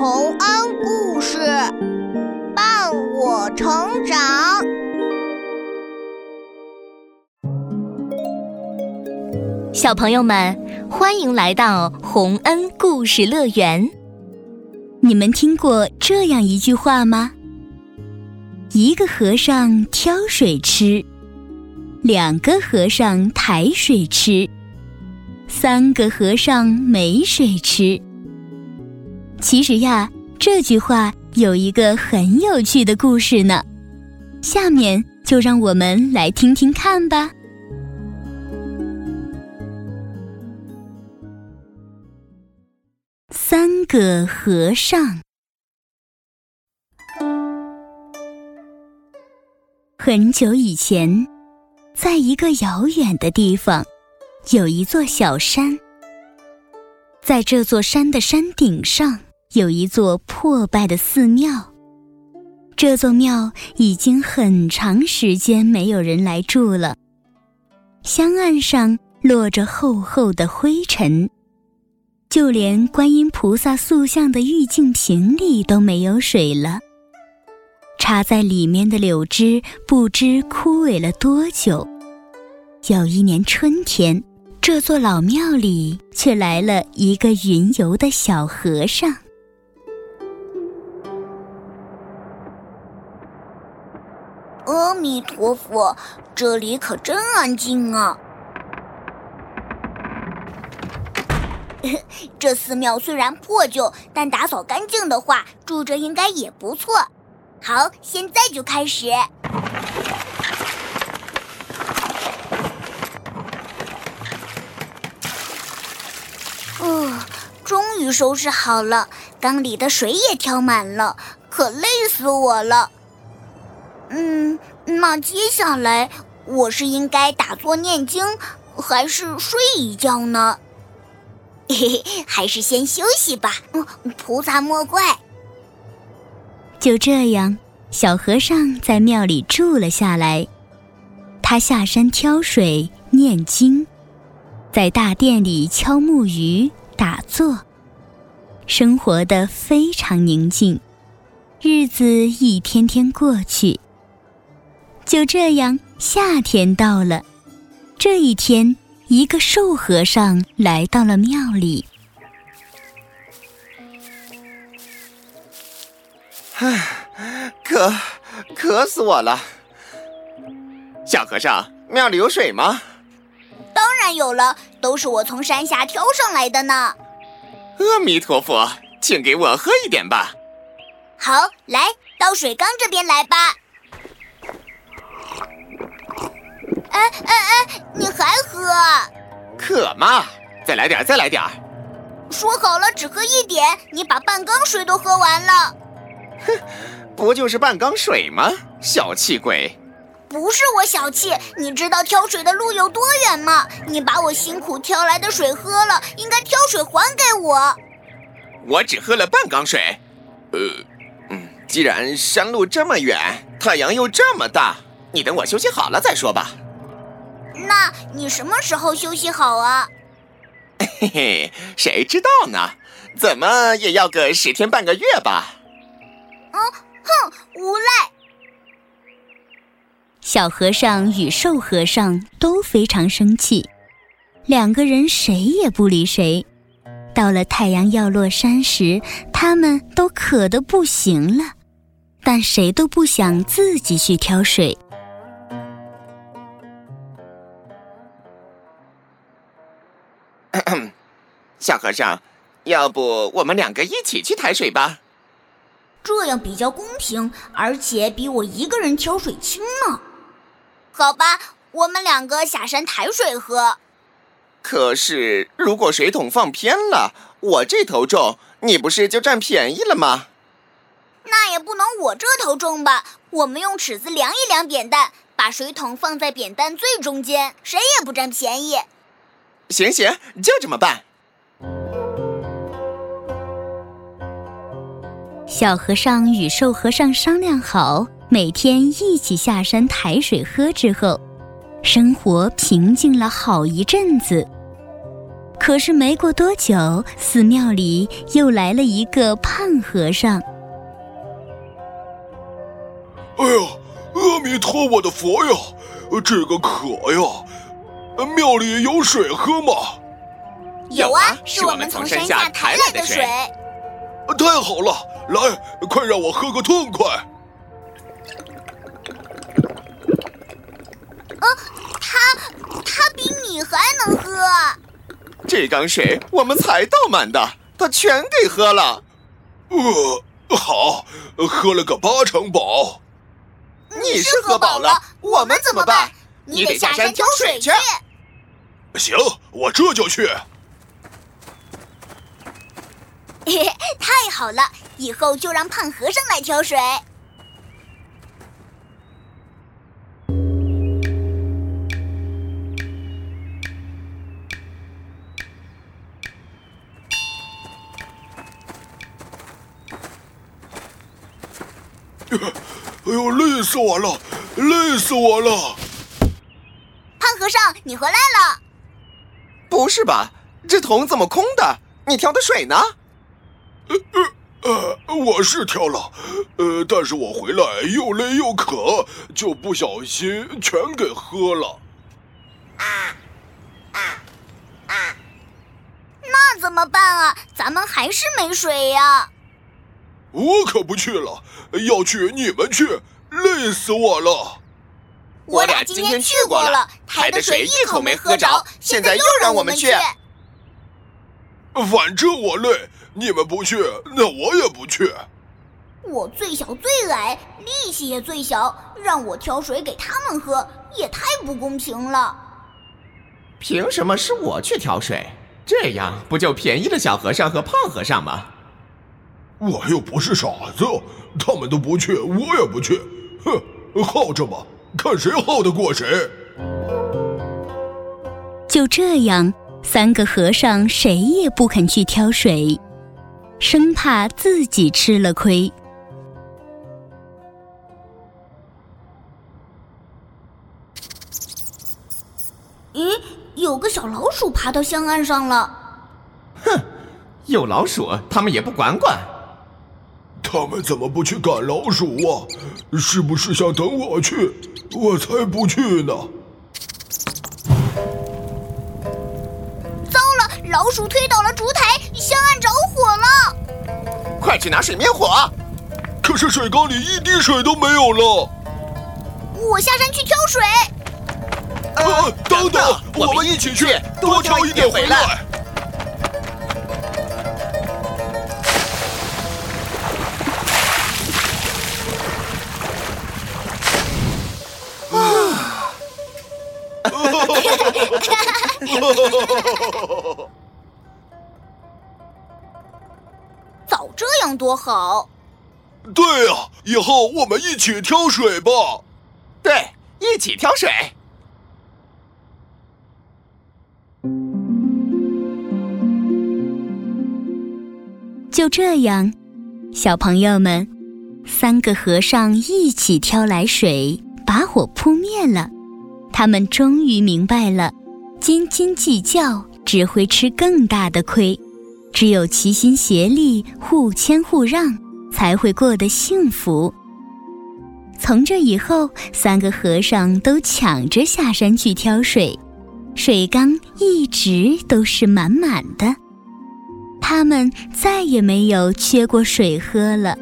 洪恩故事伴我成长。小朋友们，欢迎来到洪恩故事乐园。你们听过这样一句话吗？一个和尚挑水吃，两个和尚抬水吃，三个和尚没水吃。其实呀，这句话有一个很有趣的故事呢。下面就让我们来听听看吧。三个和尚。很久以前，在一个遥远的地方，有一座小山。在这座山的山顶上。有一座破败的寺庙，这座庙已经很长时间没有人来住了。香案上落着厚厚的灰尘，就连观音菩萨塑像的玉净瓶里都没有水了。插在里面的柳枝不知枯萎了多久。有一年春天，这座老庙里却来了一个云游的小和尚。弥陀佛，这里可真安静啊！这寺庙虽然破旧，但打扫干净的话，住着应该也不错。好，现在就开始。哦，终于收拾好了，缸里的水也挑满了，可累死我了。嗯，那接下来我是应该打坐念经，还是睡一觉呢？嘿嘿，还是先休息吧。嗯，菩萨莫怪。就这样，小和尚在庙里住了下来。他下山挑水、念经，在大殿里敲木鱼、打坐，生活的非常宁静。日子一天天过去。就这样，夏天到了。这一天，一个瘦和尚来到了庙里。唉，渴，渴死我了！小和尚，庙里有水吗？当然有了，都是我从山下挑上来的呢。阿弥陀佛，请给我喝一点吧。好，来到水缸这边来吧。哎哎哎！你还喝？渴吗？再来点，再来点。说好了只喝一点，你把半缸水都喝完了。哼，不就是半缸水吗？小气鬼！不是我小气，你知道挑水的路有多远吗？你把我辛苦挑来的水喝了，应该挑水还给我。我只喝了半缸水。呃，嗯，既然山路这么远，太阳又这么大，你等我休息好了再说吧。那你什么时候休息好啊？嘿嘿，谁知道呢？怎么也要个十天半个月吧。嗯，哼，无赖！小和尚与瘦和尚都非常生气，两个人谁也不理谁。到了太阳要落山时，他们都渴得不行了，但谁都不想自己去挑水。小和尚，要不我们两个一起去抬水吧？这样比较公平，而且比我一个人挑水轻呢。好吧，我们两个下山抬水喝。可是，如果水桶放偏了，我这头重，你不是就占便宜了吗？那也不能我这头重吧？我们用尺子量一量扁担，把水桶放在扁担最中间，谁也不占便宜。行行，就这么办。小和尚与瘦和尚商量好，每天一起下山抬水喝之后，生活平静了好一阵子。可是没过多久，寺庙里又来了一个胖和尚。哎呀，阿弥陀我的佛呀，这个渴呀！庙里有水喝吗？有啊，是我们从山下抬来的水。太好了，来，快让我喝个痛快。啊，他他比你还能喝。这缸水我们才倒满的，他全给喝了。呃，好，喝了个八成饱。你是喝饱了，我们怎么办？你得下山挑水去。行，我这就去。嘿嘿，太好了，以后就让胖和尚来挑水。哎呦，累死我了，累死我了！胖和尚，你回来了？不是吧？这桶怎么空的？你挑的水呢？呃呃呃，我是挑了，呃，但是我回来又累又渴，就不小心全给喝了。啊啊啊！那怎么办啊？咱们还是没水呀。我可不去了，要去你们去，累死我了。我俩今天去过了，抬的水一口没喝着，现在又让我们去。反正我累，你们不去，那我也不去。我最小最矮，力气也最小，让我挑水给他们喝，也太不公平了。凭什么是我去挑水？这样不就便宜了小和尚和胖和尚吗？我又不是傻子，他们都不去，我也不去。哼，耗着吧。看谁耗得过谁！就这样，三个和尚谁也不肯去挑水，生怕自己吃了亏。咦，有个小老鼠爬到香案上了！哼，有老鼠，他们也不管管。他们怎么不去赶老鼠啊？是不是想等我去？我才不去呢！老鼠推倒了烛台，香案着火了！快去拿水灭火！可是水缸里一滴水都没有了。我下山去挑水。呃，等等，我们一起去，多挑一点回来。早 多好。对呀，以后我们一起挑水吧。对，一起挑水。就这样，小朋友们，三个和尚一起挑来水，把火扑灭了。他们终于明白了，斤斤计较只会吃更大的亏，只有齐心协力、互谦互让，才会过得幸福。从这以后，三个和尚都抢着下山去挑水，水缸一直都是满满的，他们再也没有缺过水喝了。